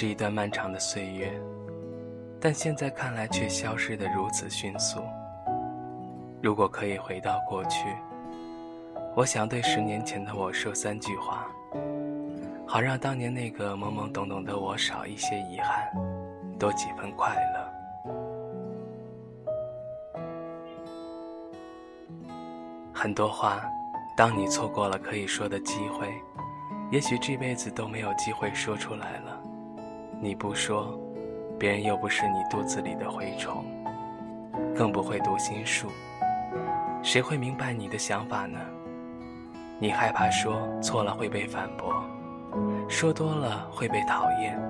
是一段漫长的岁月，但现在看来却消失得如此迅速。如果可以回到过去，我想对十年前的我说三句话，好让当年那个懵懵懂懂的我少一些遗憾，多几分快乐。很多话，当你错过了可以说的机会，也许这辈子都没有机会说出来了。你不说，别人又不是你肚子里的蛔虫，更不会读心术，谁会明白你的想法呢？你害怕说错了会被反驳，说多了会被讨厌，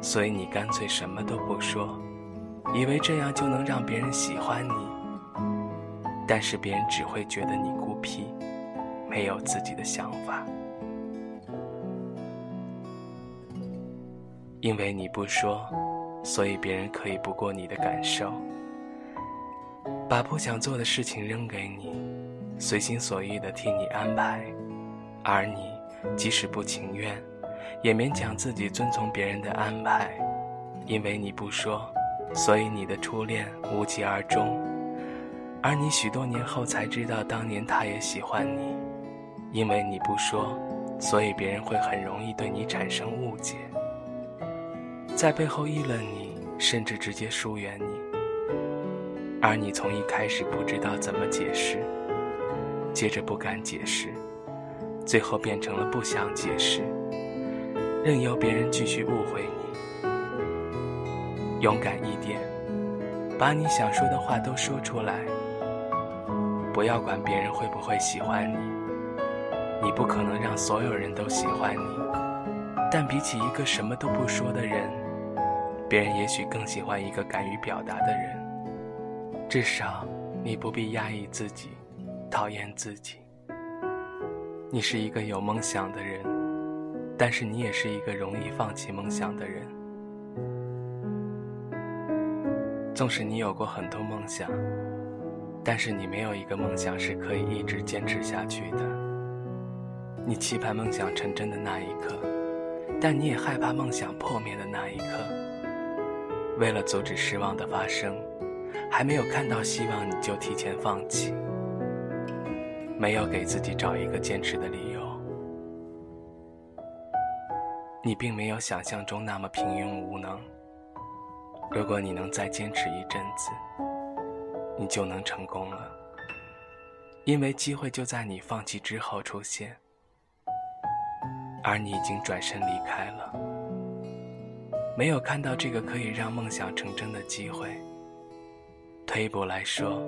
所以你干脆什么都不说，以为这样就能让别人喜欢你。但是别人只会觉得你孤僻，没有自己的想法。因为你不说，所以别人可以不过你的感受，把不想做的事情扔给你，随心所欲的替你安排，而你即使不情愿，也勉强自己遵从别人的安排。因为你不说，所以你的初恋无疾而终。而你许多年后才知道，当年他也喜欢你，因为你不说，所以别人会很容易对你产生误解，在背后议论你，甚至直接疏远你。而你从一开始不知道怎么解释，接着不敢解释，最后变成了不想解释，任由别人继续误会你。勇敢一点，把你想说的话都说出来。不要管别人会不会喜欢你，你不可能让所有人都喜欢你，但比起一个什么都不说的人，别人也许更喜欢一个敢于表达的人。至少，你不必压抑自己，讨厌自己。你是一个有梦想的人，但是你也是一个容易放弃梦想的人。纵使你有过很多梦想。但是你没有一个梦想是可以一直坚持下去的。你期盼梦想成真的那一刻，但你也害怕梦想破灭的那一刻。为了阻止失望的发生，还没有看到希望你就提前放弃，没有给自己找一个坚持的理由。你并没有想象中那么平庸无能。如果你能再坚持一阵子。你就能成功了，因为机会就在你放弃之后出现，而你已经转身离开了，没有看到这个可以让梦想成真的机会。退一步来说，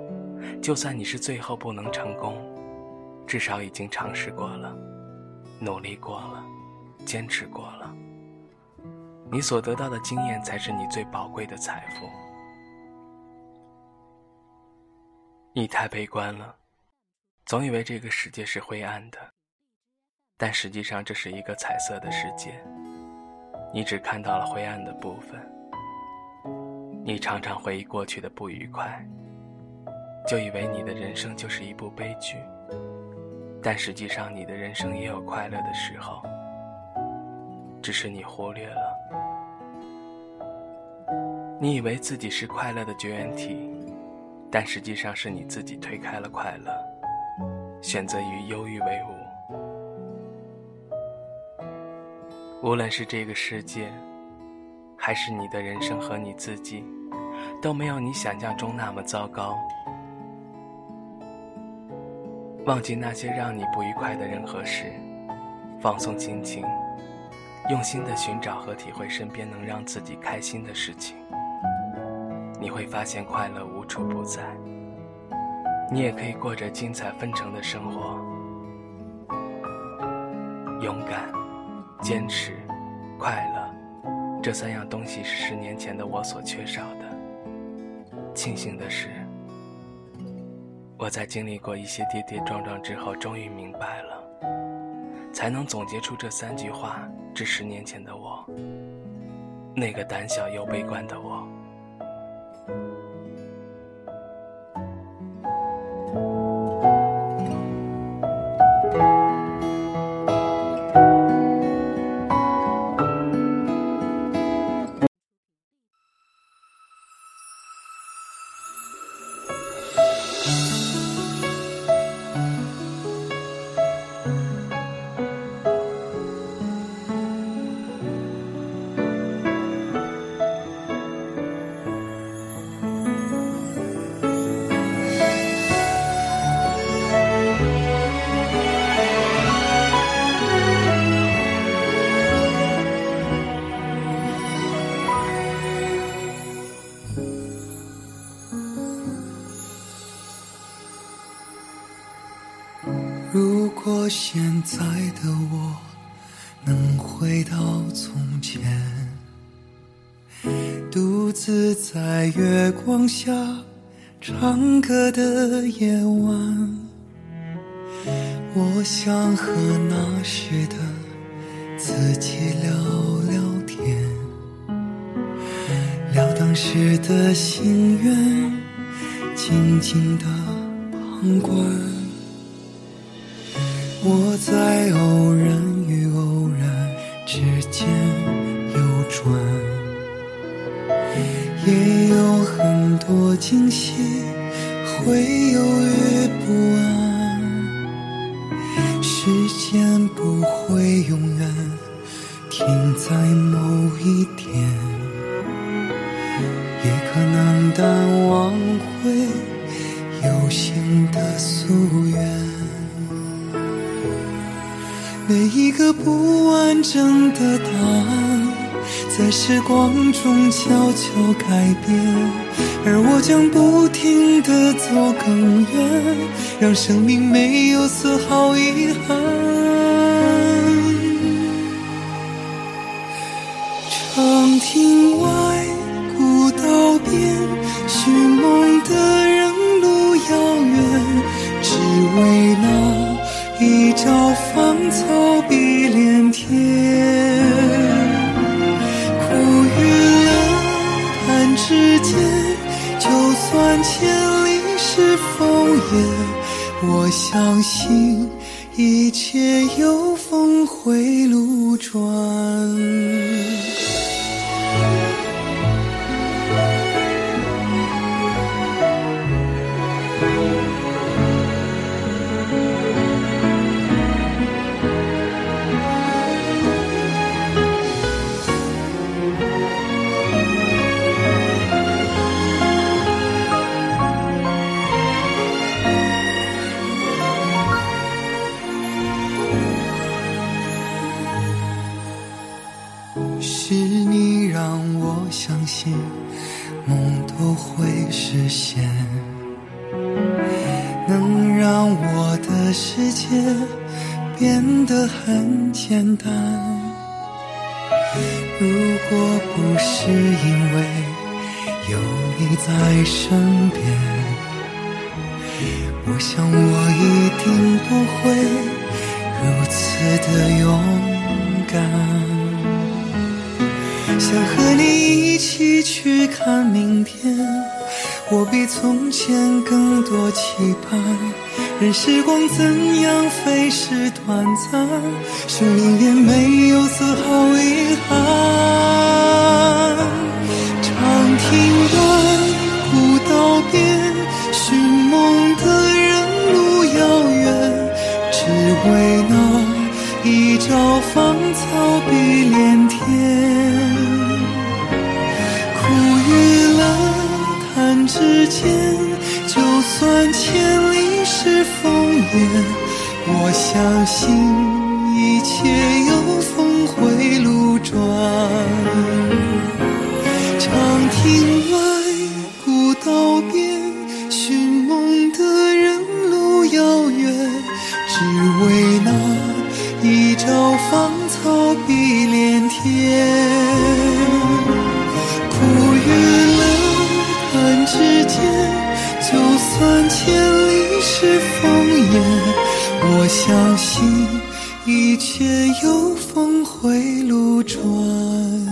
就算你是最后不能成功，至少已经尝试过了，努力过了，坚持过了，你所得到的经验才是你最宝贵的财富。你太悲观了，总以为这个世界是灰暗的，但实际上这是一个彩色的世界。你只看到了灰暗的部分。你常常回忆过去的不愉快，就以为你的人生就是一部悲剧。但实际上，你的人生也有快乐的时候，只是你忽略了。你以为自己是快乐的绝缘体。但实际上是你自己推开了快乐，选择与忧郁为伍。无论是这个世界，还是你的人生和你自己，都没有你想象中那么糟糕。忘记那些让你不愉快的人和事，放松心情，用心的寻找和体会身边能让自己开心的事情。你会发现快乐无处不在，你也可以过着精彩纷呈的生活。勇敢、坚持、快乐，这三样东西是十年前的我所缺少的。庆幸的是，我在经历过一些跌跌撞撞之后，终于明白了，才能总结出这三句话，致十年前的我，那个胆小又悲观的我。现在的我能回到从前，独自在月光下唱歌的夜晚，我想和那时的自己聊聊天，聊当时的心愿，静静的旁观。我在偶然与偶然之间游转，也有很多惊喜，会犹豫不安。时间不会永远停在某一点，的答案，在时光中悄悄改变，而我将不停地走更远，让生命没有丝毫遗憾。长亭外，古道边，我相信一切有峰回路转。会实现，能让我的世界变得很简单。如果不是因为有你在身边，我想我一定不会如此的勇敢。想和你一起去看明天，我比从前更多期盼。任时光怎样飞逝短暂，生命也没有丝毫遗憾。之间，就算千里是烽烟，我相信一切有峰回路转。长亭外，古道边，寻梦的人路遥远，只为那一朝芳草碧连天。一切有峰回路转。